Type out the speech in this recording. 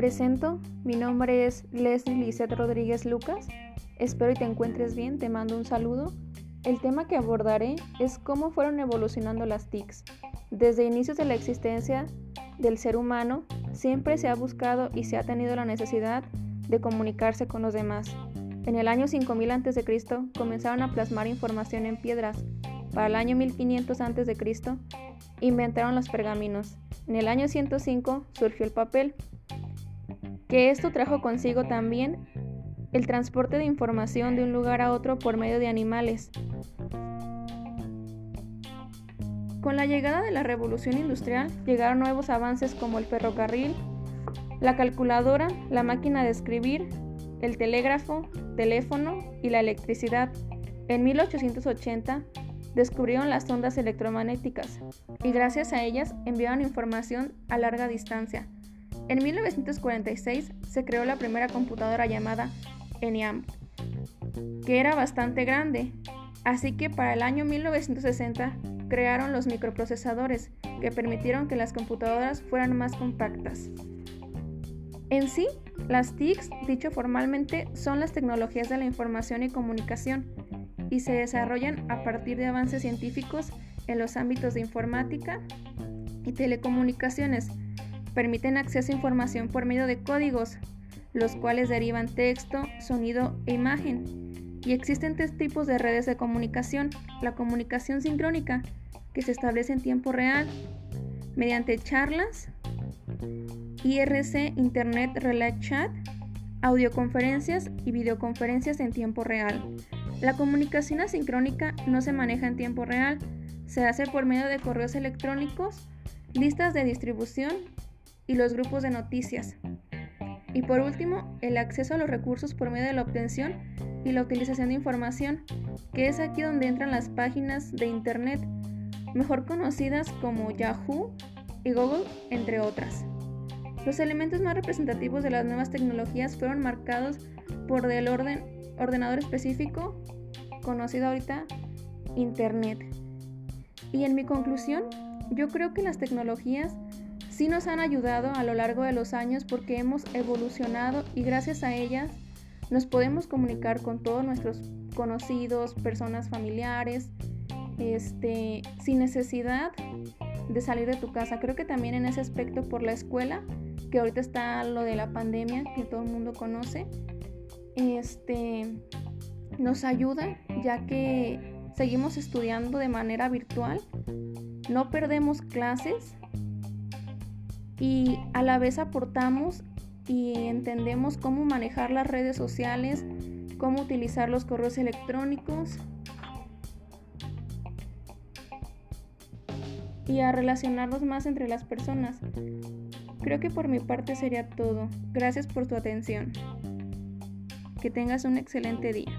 presento, mi nombre es Leslie Lizeth Rodríguez Lucas. Espero y te encuentres bien, te mando un saludo. El tema que abordaré es cómo fueron evolucionando las TICs. Desde inicios de la existencia del ser humano, siempre se ha buscado y se ha tenido la necesidad de comunicarse con los demás. En el año 5000 a.C. comenzaron a plasmar información en piedras. Para el año 1500 a.C. inventaron los pergaminos. En el año 105 surgió el papel, que esto trajo consigo también el transporte de información de un lugar a otro por medio de animales. Con la llegada de la revolución industrial llegaron nuevos avances como el ferrocarril, la calculadora, la máquina de escribir, el telégrafo, teléfono y la electricidad. En 1880 descubrieron las ondas electromagnéticas y gracias a ellas enviaban información a larga distancia. En 1946 se creó la primera computadora llamada ENIAC, que era bastante grande, así que para el año 1960 crearon los microprocesadores que permitieron que las computadoras fueran más compactas. En sí, las TICs, dicho formalmente, son las tecnologías de la información y comunicación y se desarrollan a partir de avances científicos en los ámbitos de informática y telecomunicaciones. Permiten acceso a información por medio de códigos, los cuales derivan texto, sonido e imagen. Y existen tres tipos de redes de comunicación. La comunicación sincrónica, que se establece en tiempo real, mediante charlas, IRC, Internet Relay Chat, audioconferencias y videoconferencias en tiempo real. La comunicación asincrónica no se maneja en tiempo real, se hace por medio de correos electrónicos, listas de distribución y los grupos de noticias. Y por último, el acceso a los recursos por medio de la obtención y la utilización de información, que es aquí donde entran las páginas de Internet, mejor conocidas como Yahoo y Google, entre otras. Los elementos más representativos de las nuevas tecnologías fueron marcados por el orden, ordenador específico, conocido ahorita Internet. Y en mi conclusión, yo creo que las tecnologías sí nos han ayudado a lo largo de los años porque hemos evolucionado y gracias a ellas nos podemos comunicar con todos nuestros conocidos, personas familiares, este, sin necesidad de salir de tu casa. Creo que también en ese aspecto por la escuela que ahorita está lo de la pandemia que todo el mundo conoce, este, nos ayuda ya que seguimos estudiando de manera virtual, no perdemos clases y a la vez aportamos y entendemos cómo manejar las redes sociales, cómo utilizar los correos electrónicos y a relacionarnos más entre las personas. Creo que por mi parte sería todo. Gracias por tu atención. Que tengas un excelente día.